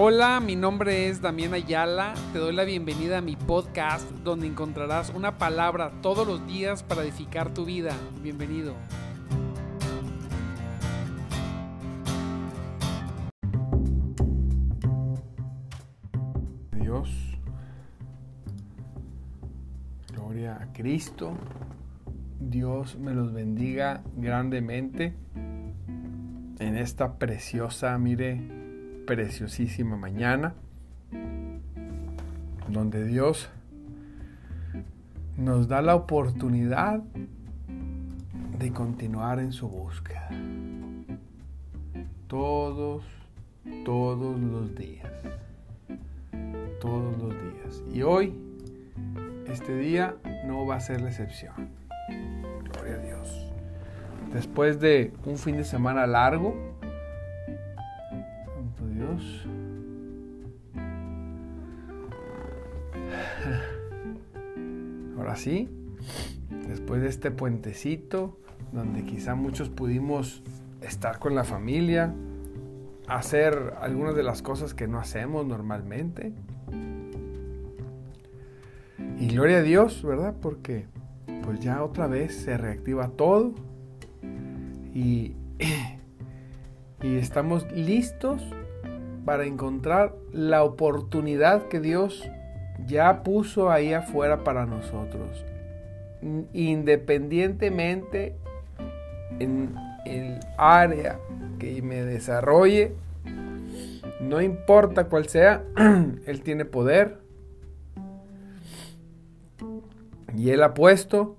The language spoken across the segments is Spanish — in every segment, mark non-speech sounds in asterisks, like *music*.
Hola, mi nombre es Damián Ayala. Te doy la bienvenida a mi podcast donde encontrarás una palabra todos los días para edificar tu vida. Bienvenido. Dios. Gloria a Cristo. Dios me los bendiga grandemente en esta preciosa, mire, preciosísima mañana, donde Dios nos da la oportunidad de continuar en su búsqueda. Todos, todos los días. Todos los días. Y hoy, este día, no va a ser la excepción. Gloria a Dios. Después de un fin de semana largo, Ahora sí, después de este puentecito, donde quizá muchos pudimos estar con la familia, hacer algunas de las cosas que no hacemos normalmente. Y gloria a Dios, ¿verdad? Porque pues ya otra vez se reactiva todo y, *clears throat* y estamos listos para encontrar la oportunidad que Dios ya puso ahí afuera para nosotros. Independientemente en el área que me desarrolle, no importa cuál sea, *clears throat* Él tiene poder. Y Él ha puesto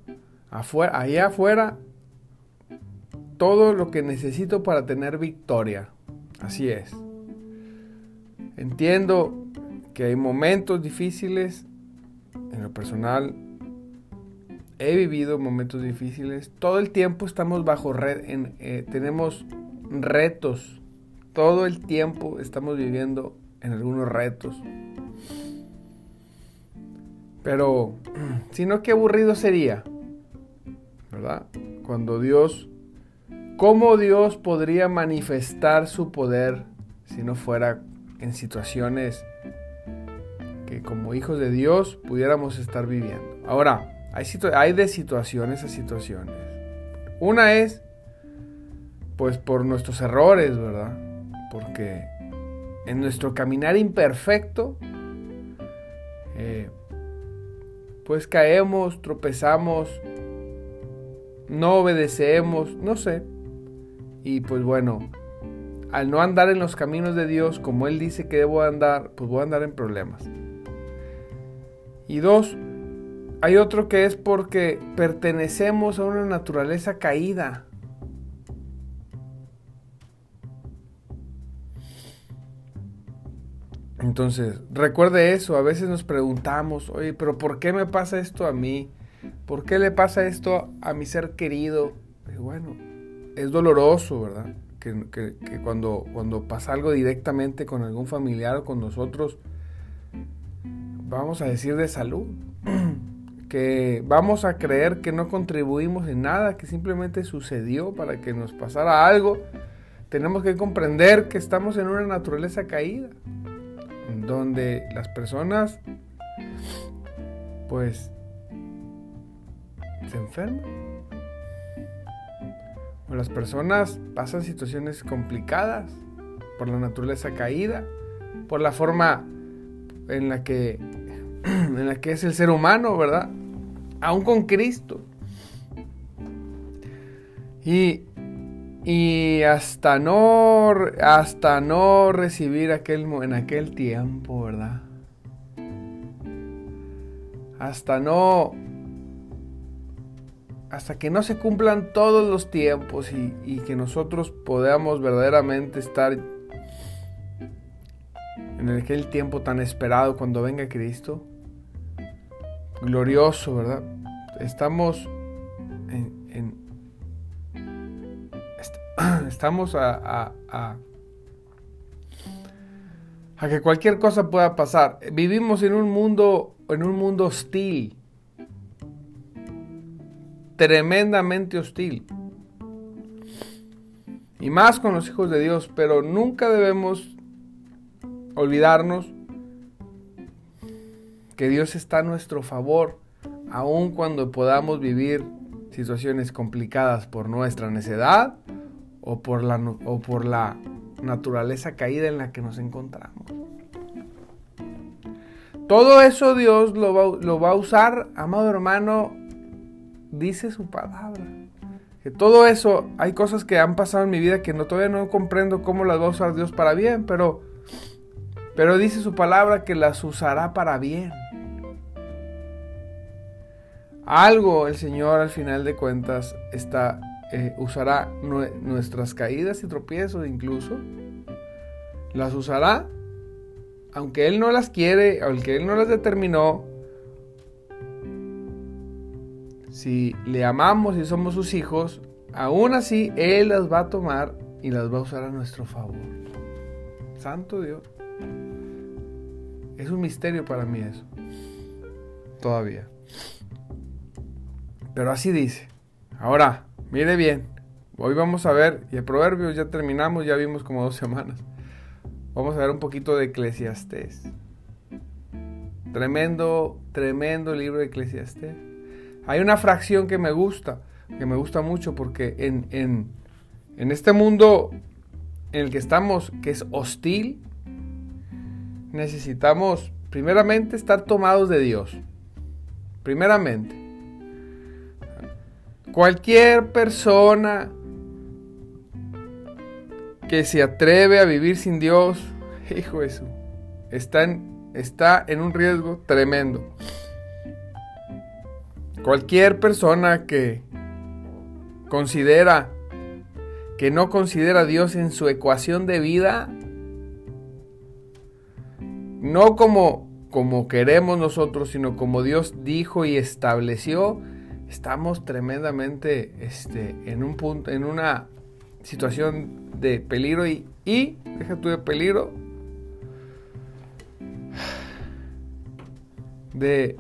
afuera, ahí afuera todo lo que necesito para tener victoria. Así es. Entiendo que hay momentos difíciles. En lo personal, he vivido momentos difíciles. Todo el tiempo estamos bajo red, eh, tenemos retos. Todo el tiempo estamos viviendo en algunos retos. Pero, *clears throat* si no, qué aburrido sería, ¿verdad? Cuando Dios, ¿cómo Dios podría manifestar su poder si no fuera en situaciones que como hijos de Dios pudiéramos estar viviendo. Ahora, hay, de situaciones a situaciones. Una es, pues por nuestros errores, ¿verdad? Porque en nuestro caminar imperfecto, eh, pues caemos, tropezamos, no obedecemos, no sé. Y pues bueno, al no andar en los caminos de Dios como Él dice que debo andar, pues voy a andar en problemas. Y dos, hay otro que es porque pertenecemos a una naturaleza caída. Entonces, recuerde eso, a veces nos preguntamos, oye, pero ¿por qué me pasa esto a mí? ¿Por qué le pasa esto a mi ser querido? Y bueno, es doloroso, ¿verdad? Que, cuando, cuando pasa algo directamente con algún familiar o con nosotros, vamos a decir de salud, *clears throat* que vamos a creer que no contribuimos en nada, que simplemente sucedió para que nos pasara algo. Tenemos que comprender que estamos en una naturaleza caída, donde las personas, pues, se enferman las personas pasan situaciones complicadas por la naturaleza caída, por la forma en la que, *clears throat* en la que es el ser humano, ¿verdad? Aún con Cristo. Y, y hasta no, hasta no recibir aquel, en aquel tiempo, ¿verdad? Hasta no hasta que no se cumplan todos los tiempos y, que nosotros podamos verdaderamente estar en aquel tiempo tan esperado cuando venga Cristo, glorioso, ¿verdad? Estamos en, *clears throat* estamos a, a, a que cualquier cosa pueda pasar. Vivimos en un mundo, en un mundo hostil tremendamente hostil. Y más con los hijos de Dios, pero nunca debemos olvidarnos que Dios está a nuestro favor, aun cuando podamos vivir situaciones complicadas por nuestra necedad o por la, o por la naturaleza caída en la que nos encontramos. Todo eso Dios lo va, lo va a usar, amado hermano, dice su palabra. Que todo eso, hay cosas que han pasado en mi vida que no, todavía no comprendo cómo las va a usar Dios para bien, pero, pero dice su palabra que las usará para bien. Algo el Señor al final de cuentas está, eh, usará nuestras caídas y tropiezos incluso. Las usará, aunque Él no las quiere, aunque Él no las determinó. Si le amamos y somos sus hijos, aún así Él las va a tomar y las va a usar a nuestro favor. Santo Dios. Es un misterio para mí eso. Todavía. Pero así dice. Ahora, mire bien. Hoy vamos a ver, y el proverbio ya terminamos, ya vimos como dos semanas. Vamos a ver un poquito de Eclesiastés. Tremendo, tremendo libro de Eclesiastés. Hay una fracción que me gusta, que me gusta mucho porque en, en, este mundo en el que estamos, que es hostil, necesitamos primeramente estar tomados de Dios. Primeramente. Cualquier persona que se atreve a vivir sin Dios, *laughs* hijo Jesús, está está en un riesgo tremendo. Cualquier persona que considera que no considera a Dios en su ecuación de vida, no como, como queremos nosotros, sino como Dios dijo y estableció, estamos tremendamente este, en un punto, en una situación de peligro y, y deja tú de peligro, de,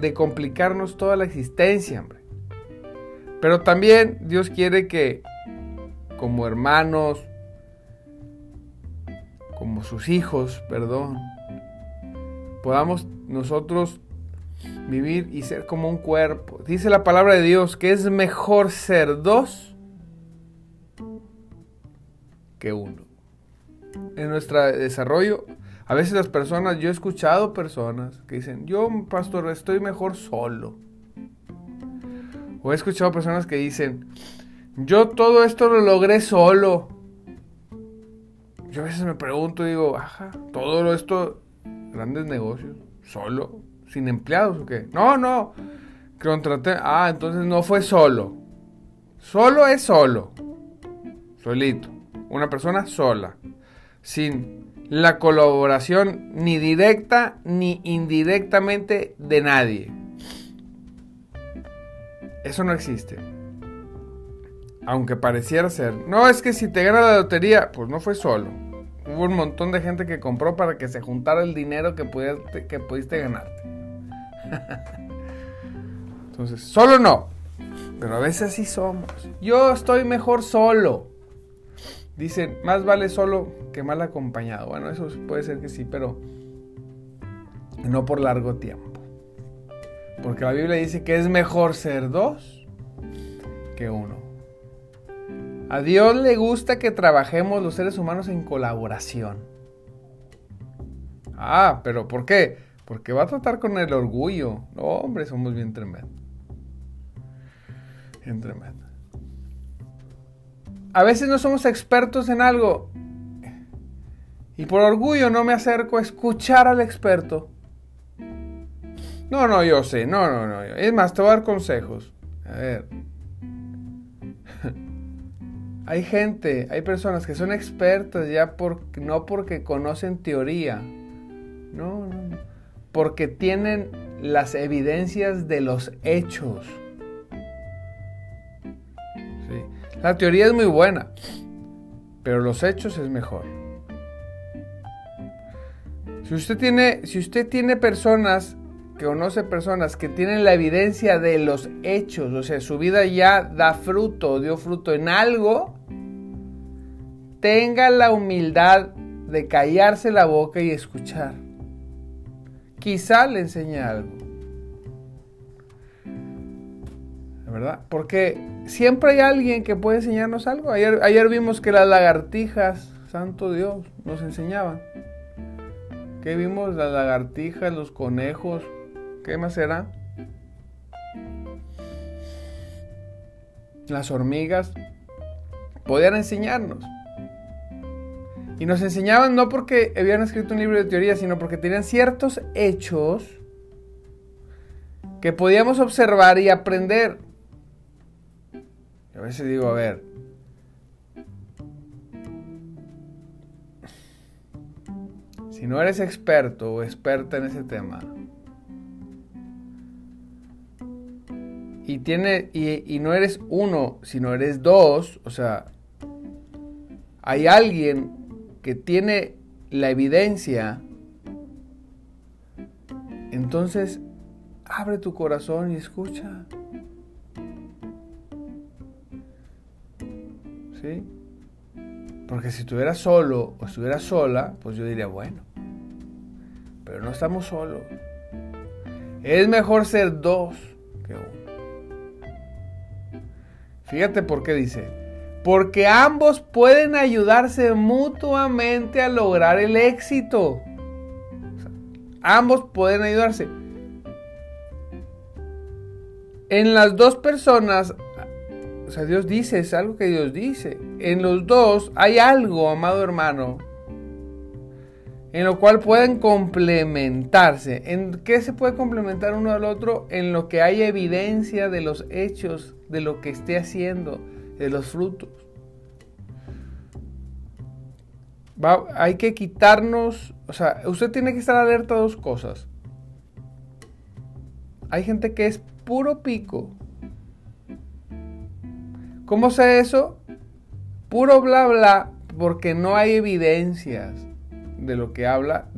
de complicarnos toda la existencia, hombre. Pero también Dios quiere que como hermanos, como sus hijos, perdón, podamos nosotros vivir y ser como un cuerpo. Dice la palabra de Dios que es mejor ser dos que uno. En nuestro desarrollo, a veces las personas, yo he escuchado personas que dicen, yo pastor estoy mejor solo. O he escuchado personas que dicen, yo todo esto lo logré solo. Yo a veces me pregunto, digo, ajá, todo esto, grandes negocios, solo sin empleados o qué? No, no. Contraté. Ah, entonces no fue solo. Solo es solo. Solito. Una persona sola. Sin la colaboración ni directa ni indirectamente de nadie. Eso no existe. Aunque pareciera ser. No, es que si te gana la lotería, pues no fue solo. Hubo un montón de gente que compró para que se juntara el dinero que pudiste, que pudiste ganarte. *laughs* Entonces, solo no. Pero a veces sí somos. Yo estoy mejor solo. Dicen, más vale solo que mal acompañado. Bueno, eso puede ser que sí, pero no por largo tiempo. Porque la Biblia dice que es mejor ser dos que uno. A Dios le gusta que trabajemos los seres humanos en colaboración. Ah, pero ¿por qué? Porque va a tratar con el orgullo. No, hombre, somos bien tremendos. Bien tremendos. A veces no somos expertos en algo. Y por orgullo no me acerco a escuchar al experto. No, no, yo sé. No, no, no. Es más, te voy a dar consejos. A ver. *laughs* hay gente, hay personas que son expertas ya por, no porque conocen teoría. No, no, no porque tienen las evidencias de los hechos. La teoría es muy buena, pero los hechos es mejor. Si usted tiene, si usted tiene personas que conoce personas que tienen la evidencia de los hechos, o sea, su vida ya da fruto, dio fruto en algo, tenga la humildad de callarse la boca y escuchar. Quizá le enseñe algo. Porque siempre hay alguien que puede enseñarnos algo. Ayer, ayer vimos que las lagartijas, santo Dios, nos enseñaban. ¿Qué vimos? Las lagartijas, los conejos. ¿Qué más era? Las hormigas. Podían enseñarnos. Y nos enseñaban no porque habían escrito un libro de teoría, sino porque tenían ciertos hechos que podíamos observar y aprender. A veces digo, a ver, si no eres experto o experta en ese tema, y, tiene, y, y no eres uno, sino eres dos, o sea, hay alguien que tiene la evidencia, entonces abre tu corazón y escucha. ¿Sí? Porque si estuviera solo o estuviera sola, pues yo diría, bueno, pero no estamos solos. Es mejor ser dos que uno. Fíjate por qué dice, porque ambos pueden ayudarse mutuamente a lograr el éxito. ambos pueden ayudarse. En las dos personas, o sea, Dios dice, es algo que Dios dice. En los dos hay algo, amado hermano, en lo cual pueden complementarse. ¿En qué se puede complementar uno al otro? En lo que hay evidencia de los hechos, de lo que esté haciendo de los frutos. hay que quitarnos, o sea, usted tiene que estar alerta a dos cosas. Hay gente que es puro pico. ¿Cómo sé eso? Puro bla bla, porque no hay evidencias de lo que habla.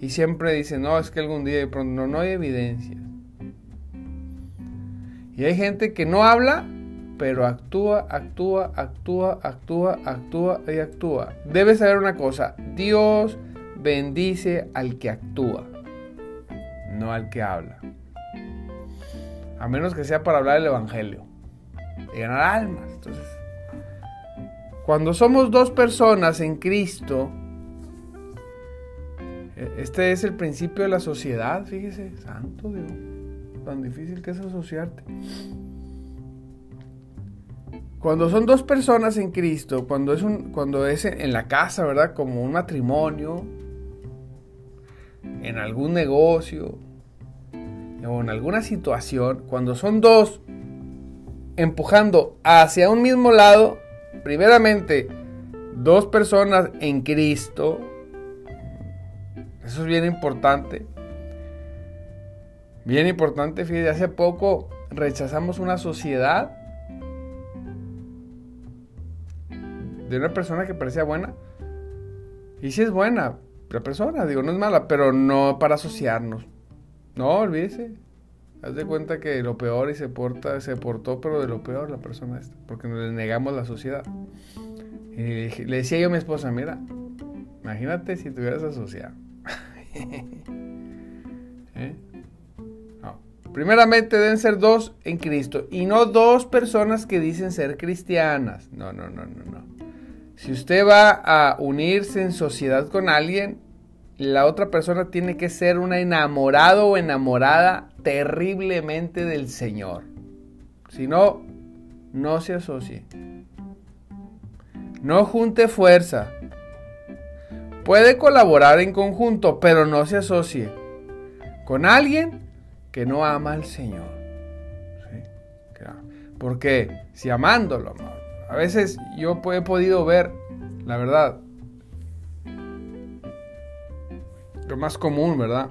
y siempre dice, no, es que algún día de pronto no, no hay evidencias. Y hay gente que no habla pero actúa, actúa, actúa, actúa, actúa y actúa. Debes saber una cosa, Dios bendice al que actúa, no al que habla. A menos que sea para hablar el Evangelio ganar almas. Entonces, cuando somos dos personas en Cristo, e, este es el principio de la sociedad, fíjese, santo Dios, tan difícil que es asociarte. Cuando son dos personas en Cristo, cuando es, un, cuando es en la casa, ¿verdad? Como un matrimonio, en algún negocio o en alguna situación, cuando son dos empujando hacia un mismo lado, primeramente, dos personas en Cristo, eso es bien importante. Bien importante, fíjate, hace poco rechazamos una sociedad de una persona que parecía buena. Y si es buena, la persona, digo, no es mala, pero no para asociarnos. No, olvídese. Haz de cuenta que lo peor y se porta, se portó, pero de lo peor la persona esta, porque nos le negamos la sociedad. Y le, decía yo a mi esposa, mira, imagínate si te hubieras asociado. *laughs* ¿Eh? Primeramente deben ser dos en Cristo y no dos personas que dicen ser cristianas. No, no, no, no, no. Si usted va a unirse en sociedad con alguien, la otra persona tiene que ser una enamorado o enamorada terriblemente del Señor. Si no, no se asocie. No junte fuerza. Puede colaborar en conjunto, pero no se asocie con alguien que no ama al Señor. Porque si amándolo, a veces yo he podido ver, la verdad, lo más común, ¿verdad?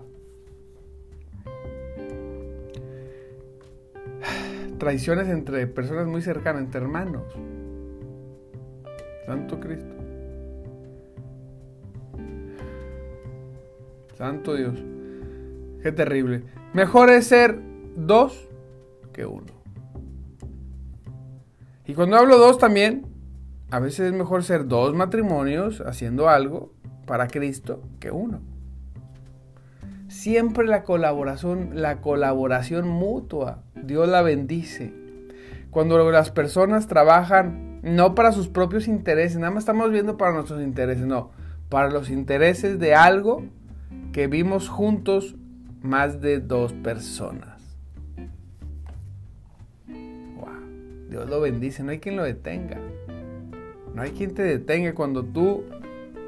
Traiciones entre personas muy cercanas, entre hermanos. Santo Cristo. Santo Dios. Qué terrible. Mejor es ser dos que uno. Y cuando hablo dos también, a veces es mejor ser dos matrimonios haciendo algo, para Cristo que uno. Siempre la colaboración, la colaboración mutua, Dios la bendice. Cuando las personas trabajan no para sus propios intereses, nada más estamos viendo para nuestros intereses, no, para los intereses de algo que vimos juntos más de dos personas. Wow, Dios lo bendice, no hay quien lo detenga. No hay quien te detenga cuando tú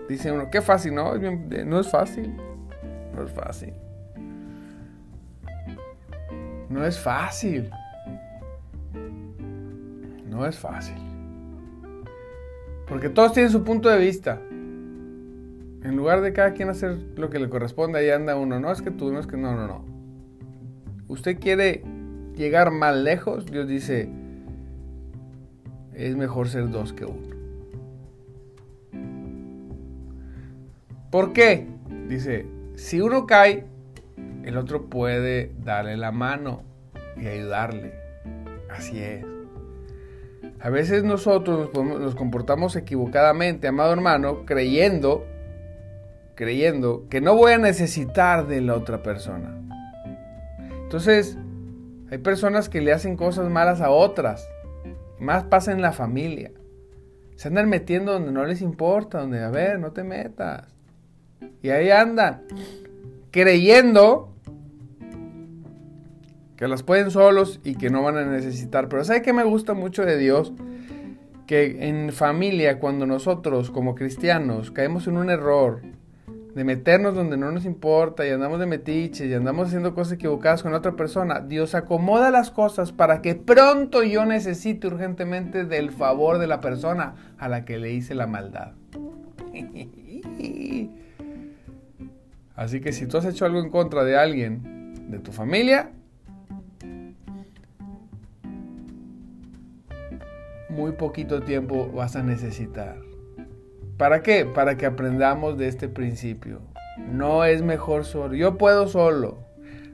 dices uno, qué fácil, no, no es fácil. No es fácil. No es fácil. No es fácil. Porque todos tienen su punto de vista. En lugar de cada quien hacer lo que le corresponde, ahí anda uno. No es que tú, no es que no, no, no. Usted quiere llegar más lejos, Dios dice, es mejor ser dos que uno. ¿Por qué? Dice, si uno cae, el otro puede darle la mano y ayudarle. Así es. A veces nosotros nos, comportamos equivocadamente, amado hermano, creyendo, creyendo que no voy a necesitar de la otra persona. Entonces, hay personas que le hacen cosas malas a otras. Más pasa en la familia. Se andan metiendo donde no les importa, donde, a ver, no te metas. Y ahí andan, creyendo que las pueden solos y que no van a necesitar. Pero ¿sabe qué me gusta mucho de Dios? Que en familia, cuando nosotros como cristianos caemos en un error de meternos donde no nos importa y andamos de metiche y andamos haciendo cosas equivocadas con otra persona, Dios acomoda las cosas para que pronto yo necesite urgentemente del favor de la persona a la que le hice la maldad. *laughs* Así que si tú has hecho algo en contra de alguien de tu familia, muy poquito tiempo vas a necesitar. ¿Para qué? Para que aprendamos de este principio. No es mejor solo. Yo puedo solo.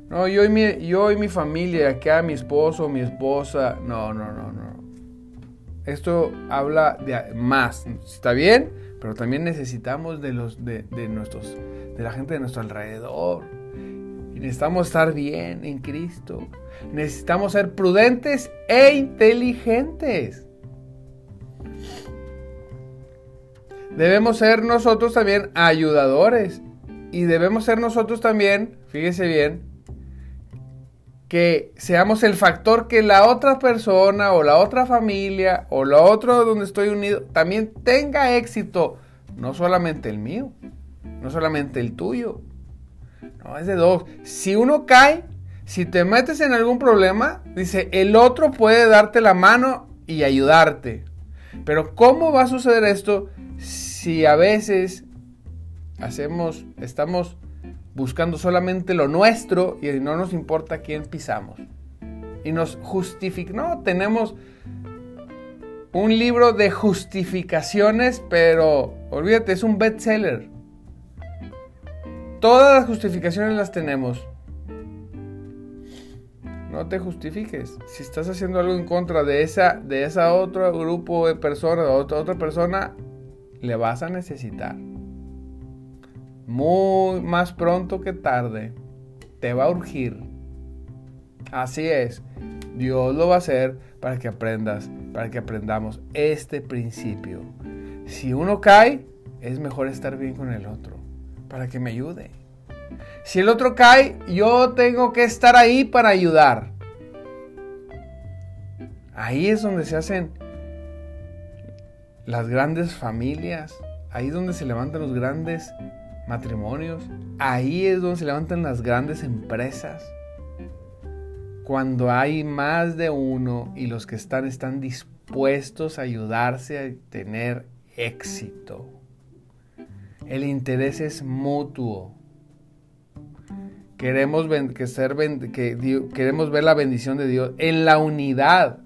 No, yo y mi, yo y mi familia, acá mi esposo, mi esposa. No, no, no, no. Esto habla de más. ¿Está bien? Pero también necesitamos de los de, de nuestros de la gente de nuestro alrededor. Y necesitamos estar bien en Cristo. Necesitamos ser prudentes e inteligentes. Debemos ser nosotros también ayudadores. Y debemos ser nosotros también, fíjese bien, que seamos el factor que la otra persona o la otra familia o la otra donde estoy unido también tenga éxito, no solamente el mío no solamente el tuyo. No, es de dos. Si uno cae, si te metes en algún problema, dice, el otro puede darte la mano y ayudarte. Pero ¿cómo va a suceder esto si a veces hacemos, estamos buscando solamente lo nuestro y no nos importa quién pisamos? Y nos justifica, no, tenemos un libro de justificaciones, pero olvídate, es un bestseller. Todas las justificaciones las tenemos. No te justifiques. Si estás haciendo algo en contra de esa, de esa otro grupo de personas, o otra, otra persona, le vas a necesitar. Muy más pronto que tarde. Te va a urgir. Así es. Dios lo va a hacer para que aprendas, para que aprendamos este principio. Si uno cae, es mejor estar bien con el otro para que me ayude. Si el otro cae, yo tengo que estar ahí para ayudar. Ahí es donde se hacen las grandes familias. Ahí es donde se levantan los grandes matrimonios. Ahí es donde se levantan las grandes empresas. Cuando hay más de uno y los que están están dispuestos a ayudarse a tener éxito. El interés es mutuo. Queremos, que ser, que queremos ver la bendición de Dios en la unidad.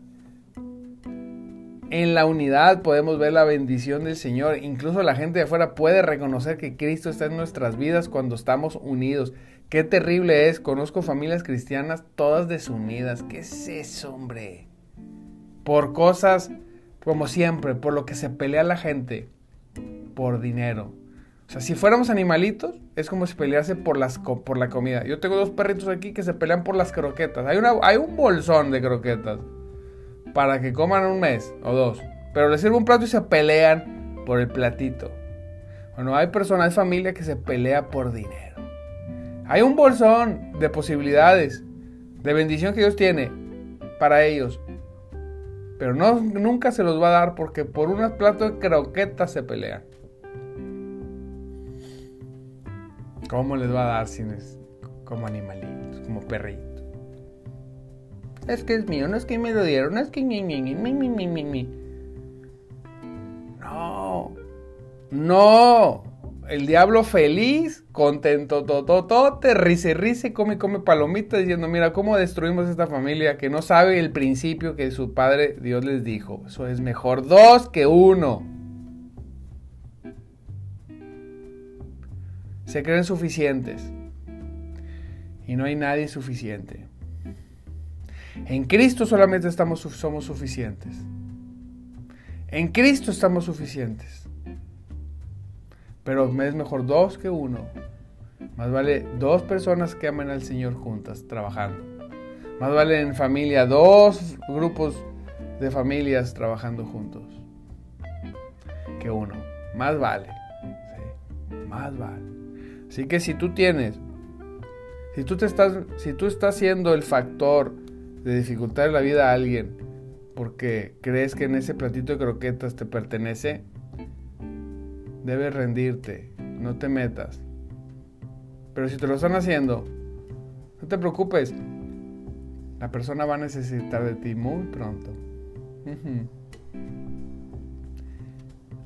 En la unidad podemos ver la bendición del Señor. Incluso la gente de afuera puede reconocer que Cristo está en nuestras vidas cuando estamos unidos. Qué terrible es. Conozco familias cristianas todas desunidas. ¿Qué es eso, hombre? Por cosas, como siempre, por lo que se pelea la gente. Por dinero O sea, si fuéramos animalitos, es como si pelease por, las, por la comida. Yo tengo dos perritos aquí que se pelean por las croquetas. Hay, una, hay un bolsón de croquetas para que coman un mes o dos. Pero les sirve un plato y se pelean por el platito. Bueno, hay personas, hay familia que se pelea por dinero. Hay un bolsón de posibilidades, de bendición que Dios tiene para ellos. Pero no, nunca se los va a dar porque por unos platos de croquetas se pelean. ¿Cómo les va a dar si es como animalitos, como perritos? Es que es mío, no es que me lo dieron, es que mi, mi, mi, mi, mi, mi, mi. No, no. El diablo feliz, contento, tototote, rise, rise, come, come palomita, diciendo, mira cómo destruimos esta familia que no sabe el principio que su padre Dios les dijo. Eso es mejor dos que uno. Se creen suficientes. Y no hay nadie suficiente. En Cristo solamente estamos, somos suficientes. En Cristo estamos suficientes. Pero es mejor dos que uno. Más vale dos personas que amen al Señor juntas, trabajando. Más vale en familia dos grupos de familias trabajando juntos. Que uno. Más vale. Más vale. Así que si tú tienes, si tú, te estás, si tú estás siendo el factor de dificultar la vida a alguien porque crees que en ese platito de croquetas te pertenece, debes rendirte, no te metas. Pero si te lo están haciendo, no te preocupes, la persona va a necesitar de ti muy pronto.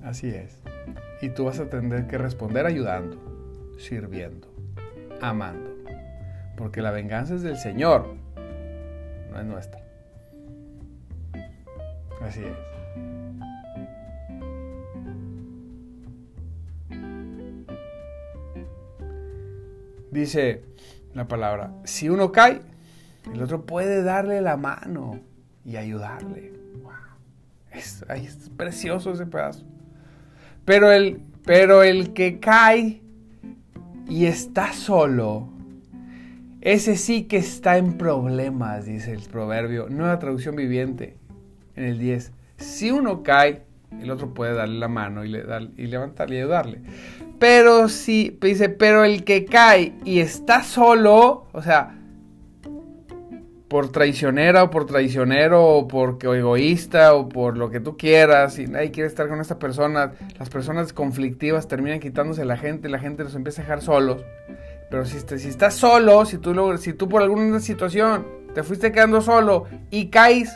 Así es. Y tú vas a tener que responder ayudando sirviendo, amando. Porque la venganza es del Señor, no es nuestra. Así es. Dice la palabra, si uno cae, el otro puede darle la mano y ayudarle. Es, es precioso ese pedazo. Pero el, pero el que cae y está solo, ese sí que está en problemas, dice el proverbio, nueva traducción viviente, en el 10. Si uno cae, el otro puede darle la mano y, le, y levantarle y ayudarle. Pero si, dice, pero el que cae y está solo, o sea, por traicionera o por traicionero o porque egoísta o por lo que tú quieras y nadie quiere estar con esta persona, las personas conflictivas terminan quitándose la gente, la gente los empieza a dejar solos. Pero si, si estás solo, si tú, si tú por alguna situación te fuiste quedando solo y caes,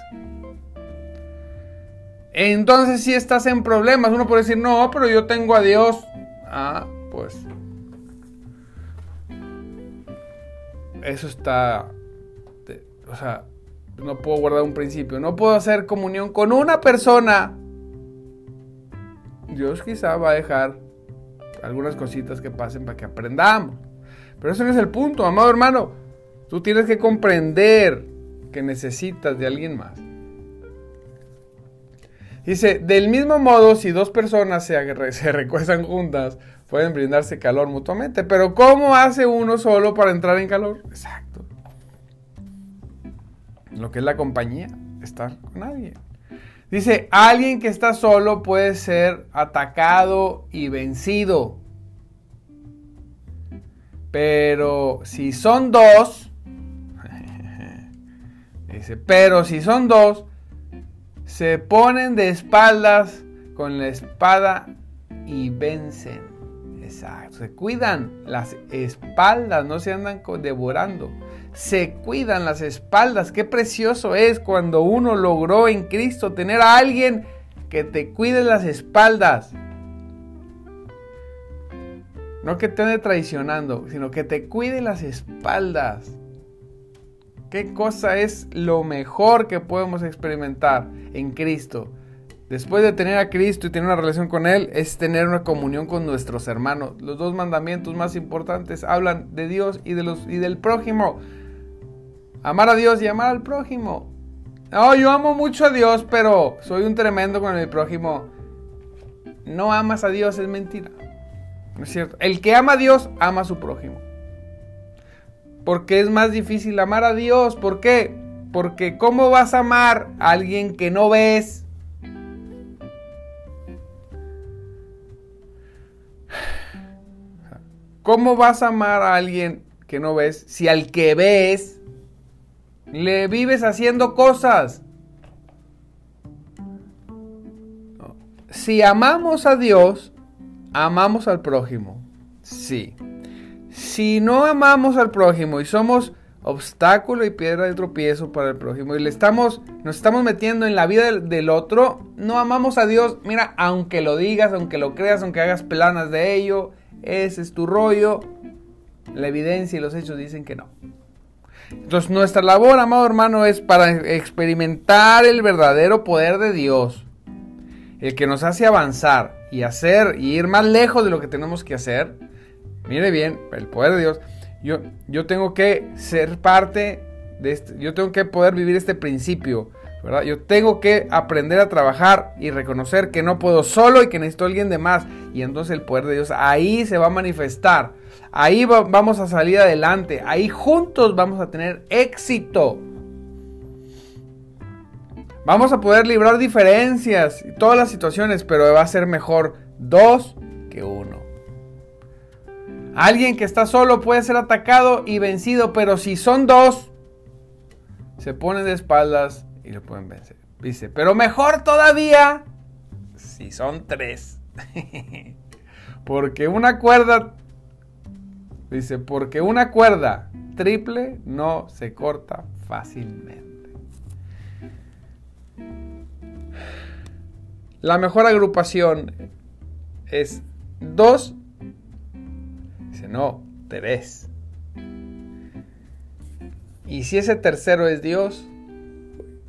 entonces si estás en problemas. Uno puede decir, no, pero yo tengo a Dios. Ah, pues. Eso está o sea, no puedo guardar un principio, no puedo hacer comunión con una persona, Dios quizá va a dejar algunas cositas que pasen para que aprendamos. Pero ese no es el punto, amado hermano. Tú tienes que comprender que necesitas de alguien más. Dice, del mismo modo, si dos personas se, *laughs* se recuestan juntas, pueden brindarse calor mutuamente. Pero ¿cómo hace uno solo para entrar en calor? Exacto lo que es la compañía, estar con alguien. Dice, alguien que está solo puede ser atacado y vencido. Pero si son dos, *laughs* dice, pero si son dos, se ponen de espaldas con la espada y vencen. Se cuidan las espaldas, no se andan devorando se cuidan las espaldas. Qué precioso es cuando uno logró en Cristo tener a alguien que te cuide las espaldas. No que te ande traicionando, sino que te cuide las espaldas. ¿Qué cosa es lo mejor que podemos experimentar en Cristo? Después de tener a Cristo y tener una relación con Él, es tener una comunión con nuestros hermanos. Los dos mandamientos más importantes hablan de Dios y, del prójimo. Amar a Dios y amar al prójimo. No, yo amo mucho a Dios, pero soy un tremendo con el prójimo. No amas a Dios, es mentira. ¿No es cierto? El que ama a Dios, ama a su prójimo. Porque es más difícil amar a Dios. ¿Por qué? Porque ¿cómo vas a amar a alguien que no ves? ¿Cómo vas a amar a alguien que no ves si al que ves le vives haciendo cosas? Si amamos a Dios, amamos al prójimo. Sí. Si no amamos al prójimo y somos obstáculo y piedra de tropiezo para el prójimo y le estamos, nos estamos metiendo en la vida del, del, otro, no amamos a Dios. Mira, aunque lo digas, aunque lo creas, aunque hagas planas de ello, ese es tu rollo. La evidencia y los hechos dicen que no. Entonces nuestra labor, amado hermano, es para experimentar el verdadero poder de Dios. El que nos hace avanzar y hacer y ir más lejos de lo que tenemos que hacer. Mire bien, el poder de Dios. Yo, yo tengo que ser parte de este, yo tengo que poder vivir este principio, ¿verdad? Yo tengo que aprender a trabajar y reconocer que no puedo solo y que necesito a alguien de más. Y entonces el poder de Dios ahí se va a manifestar. Ahí va, vamos a salir adelante. Ahí juntos vamos a tener éxito. Vamos a poder librar diferencias y todas las situaciones, pero va a ser mejor dos que uno. Alguien que está solo puede ser atacado y vencido, pero si son dos, se ponen de espaldas y lo pueden vencer. Dice, pero mejor todavía si son tres. *laughs* porque una cuerda, dice, porque una cuerda triple no se corta fácilmente. La mejor agrupación es dos no, tres. Y si ese tercero es Dios,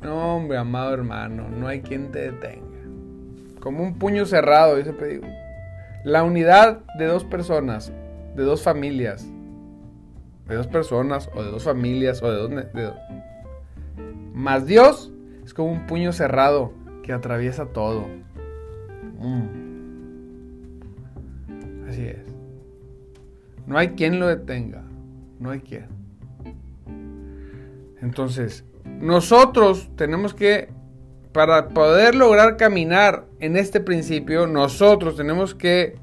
no, hombre, amado hermano, no hay quien te detenga. Como un puño cerrado, dice pedido. La unidad de dos personas, de dos familias, de dos personas, o de dos familias, o de dos. De dos. Más Dios es como un puño cerrado que atraviesa todo. Mm. Así es. No hay quien lo detenga. No hay quien. Entonces, nosotros tenemos que, para poder lograr caminar en este principio, nosotros tenemos que,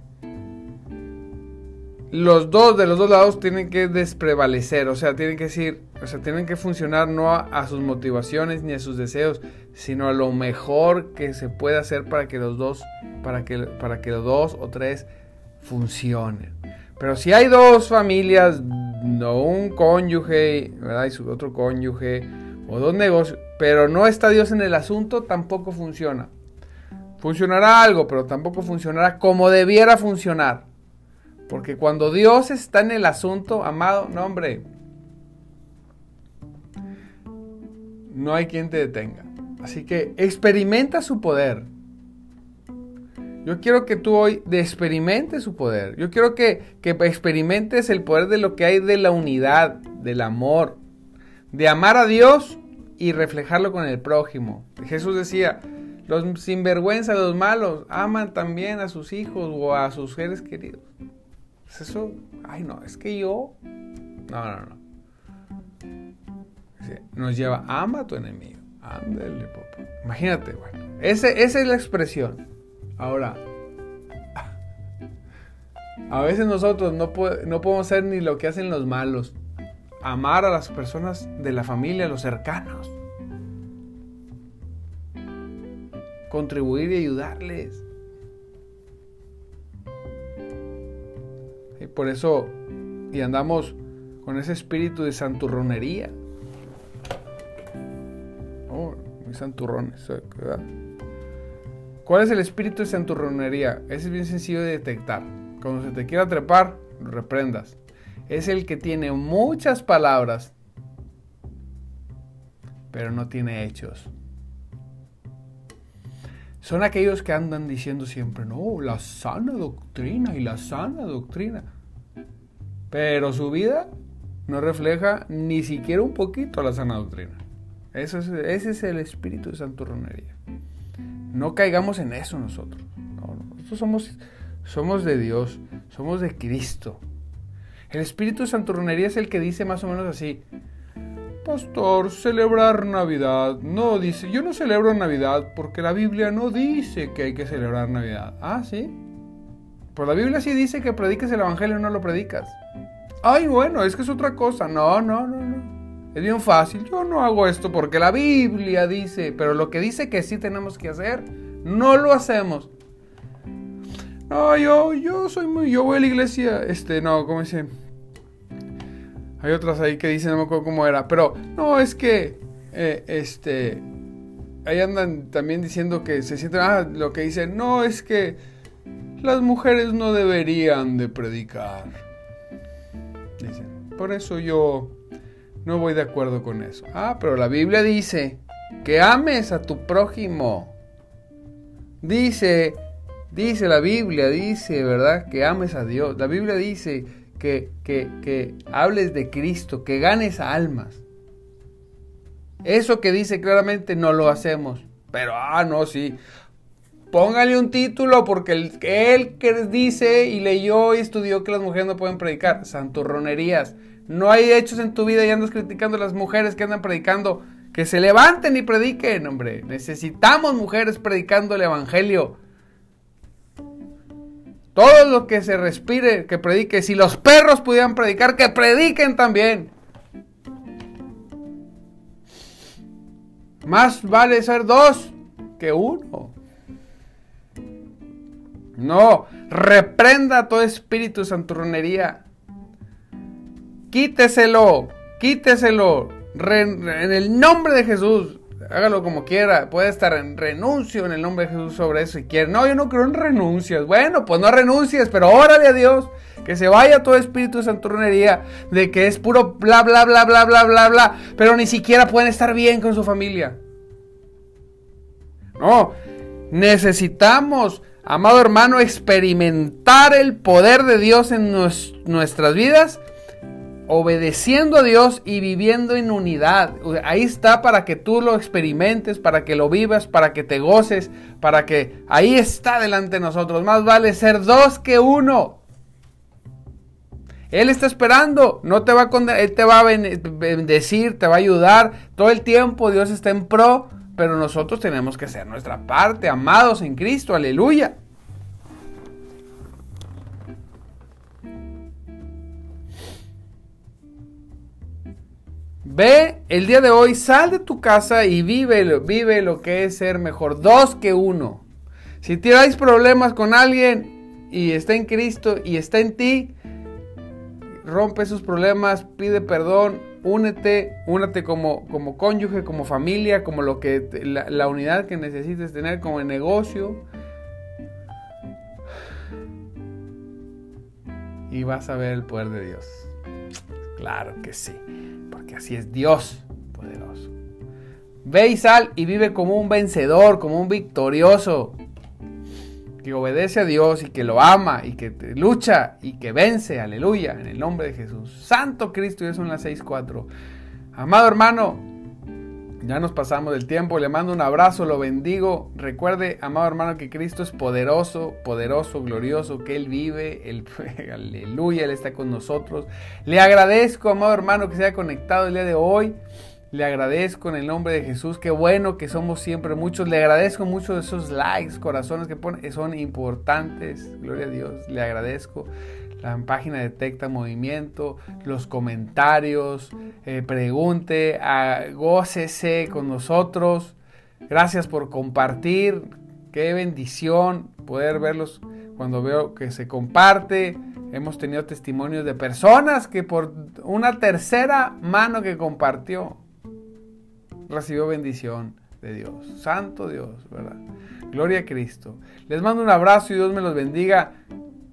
los dos de los dos lados tienen que desprevalecer, o sea, tienen que decir, o sea, tienen que funcionar no a, a sus motivaciones ni a sus deseos, sino a lo mejor que se puede hacer para que los dos, para que, para que los dos o tres funcionen. Pero si hay dos familias, no un cónyuge, ¿verdad? Y su otro cónyuge, o dos negocios, pero no está Dios en el asunto, tampoco funciona. Funcionará algo, pero tampoco funcionará como debiera funcionar. Porque cuando Dios está en el asunto, amado, no hombre, no hay quien te detenga. Así que experimenta su poder. Yo quiero que tú hoy experimentes su poder. Yo quiero que, que experimentes el poder de lo que hay de la unidad, del amor, de amar a Dios y reflejarlo con el prójimo. Jesús decía, los sinvergüenza, los malos, aman también a sus hijos o a sus seres queridos. Pues eso, ay no, es que yo... No, no, no. Nos lleva, ama a tu enemigo. Ándale, papá. Imagínate, bueno. Ese, esa es la expresión. Ahora, a veces nosotros no, no podemos ser ni lo que hacen los malos. Amar a las personas de la familia, a los cercanos. Contribuir y ayudarles. Y por eso, y andamos con ese espíritu de santurronería. Oh, muy santurrones, ¿verdad? ¿Cuál es el espíritu de santurronería? Ese es bien sencillo de detectar. Cuando se te quiera trepar, reprendas. Es el que tiene muchas palabras, pero no tiene hechos. Son aquellos que andan diciendo siempre, no, la sana doctrina y la sana doctrina. Pero su vida no refleja ni siquiera un poquito la sana doctrina. Ese es el espíritu de santurronería. No caigamos en eso nosotros. nosotros somos, somos de Dios, somos de Cristo. El espíritu de santurronería es el que dice más o menos así, Pastor, celebrar Navidad. No, dice, yo no celebro Navidad porque la Biblia no dice que hay que celebrar Navidad. Ah, sí. Pues la Biblia sí dice que prediques el Evangelio y no lo predicas. Ay, bueno, es que es otra cosa. No, no, no, no. Es bien fácil. Yo no hago esto porque la Biblia dice, pero lo que dice que sí tenemos que hacer, no lo hacemos. No, yo, yo soy muy, yo voy a la iglesia, este, no, ¿cómo dice? Hay otras ahí que dicen, no me acuerdo cómo era, pero no, es que, eh, este, ahí andan también diciendo que se sienten, ah, lo que dicen, no, es que las mujeres no deberían de predicar. Dicen, por eso yo no voy de acuerdo con eso. Ah, pero la Biblia dice que ames a tu prójimo. Dice, dice la Biblia, dice, ¿verdad? Que ames a Dios. La Biblia dice que, que, hables de Cristo, que ganes almas. Eso que dice claramente no lo hacemos. Pero, ah, no, sí. Póngale un título porque el, él que dice y leyó y estudió que las mujeres no pueden predicar. Santurronerías. No hay hechos en tu vida y andas criticando a las mujeres que andan predicando. Que se levanten y prediquen, hombre. Necesitamos mujeres predicando el Evangelio. Todo lo que se respire, que predique. Si los perros pudieran predicar, que prediquen también. Más vale ser dos que uno. No, reprenda todo espíritu santurronería. Quíteselo, quíteselo. en el nombre de Jesús hágalo como quiera, puede estar en renuncio en el nombre de Jesús sobre eso si quiere. No, yo no creo en renuncias. Bueno, pues no renuncies, pero órale a Dios que se vaya todo espíritu de santurronería, de que es puro bla, bla, bla, bla, bla, bla, bla, pero ni siquiera pueden estar bien con su familia. No, necesitamos, amado hermano, experimentar el poder de Dios en nuestras vidas obedeciendo a Dios y viviendo en unidad. Ahí está para que tú lo experimentes, para que lo vivas, para que te goces, para que ahí está delante de nosotros. Más vale ser dos que uno. Él está esperando, no te va a condenar, Él te va a bendecir, te va a ayudar. Todo el tiempo Dios está en pro, pero nosotros tenemos que hacer nuestra parte, amados en Cristo, aleluya. Ve el día de hoy, sal de tu casa y vive, vive lo que es ser mejor. Dos que uno. Si tienes problemas con alguien y está en Cristo y está en ti, rompe esos problemas, pide perdón, únete, únete como, como cónyuge, como familia, como lo que la, la unidad que necesites tener como negocio. Y vas a ver el poder de Dios. Claro que sí porque así es Dios poderoso. Ve y sal y vive como un vencedor, como un victorioso, que obedece a Dios y que lo ama y que lucha y que vence, aleluya, en el nombre de Jesús. Santo Cristo, ya son las 6.4. Amado hermano, ya nos pasamos del tiempo, le mando un abrazo, lo bendigo. Recuerde, amado hermano, que Cristo es poderoso, poderoso, glorioso, que Él vive, Él, aleluya, Él está con nosotros. Le agradezco, amado hermano, que se haya conectado el día de hoy. Le agradezco en el nombre de Jesús. Qué bueno que somos siempre muchos. Le agradezco mucho de esos likes, corazones que ponen. Son importantes. Gloria a Dios. Le agradezco la página detecta movimiento, los comentarios, eh, pregunte, ah, gócese con nosotros. Gracias por compartir. Qué bendición poder verlos cuando veo que se comparte. Hemos tenido testimonios de personas que por una tercera mano que compartió recibió bendición de Dios. Santo Dios, ¿verdad? Gloria a Cristo. Les mando un abrazo y Dios me los bendiga.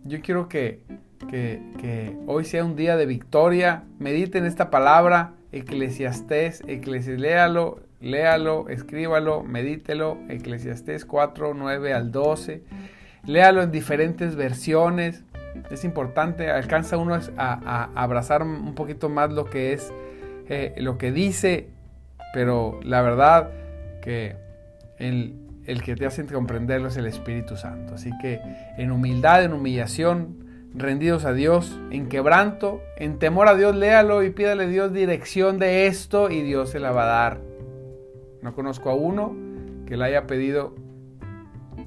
Yo quiero que que, hoy sea un día de victoria. Mediten esta palabra, Eclesiastés, Eclesiastés, léalo, léalo, escríbalo, medítelo, Eclesiastés 4, 9 al 12. Léalo en diferentes versiones. Es importante, alcanza uno a, abrazar un poquito más lo que es, eh, lo que dice, pero la verdad que el, el que te hace comprenderlo es el Espíritu Santo. Así que en humildad, en humillación, rendidos a Dios, en quebranto, en temor a Dios, léalo y pídale a Dios dirección de esto y Dios se la va a dar. No conozco a uno que la haya pedido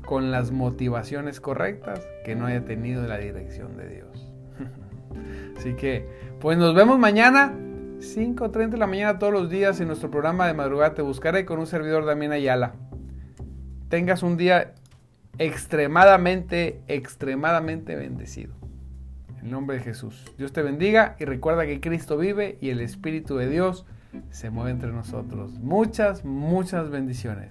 con las motivaciones correctas que no haya tenido la dirección de Dios. *laughs* Así que, pues nos vemos mañana, 5.30 de la mañana todos los días en nuestro programa de madrugada. Te buscaré con un servidor Damián Ayala. Tengas un día extremadamente, extremadamente bendecido. En nombre de Jesús. Dios te bendiga y recuerda que Cristo vive y el Espíritu de Dios se mueve entre nosotros. Muchas, muchas bendiciones.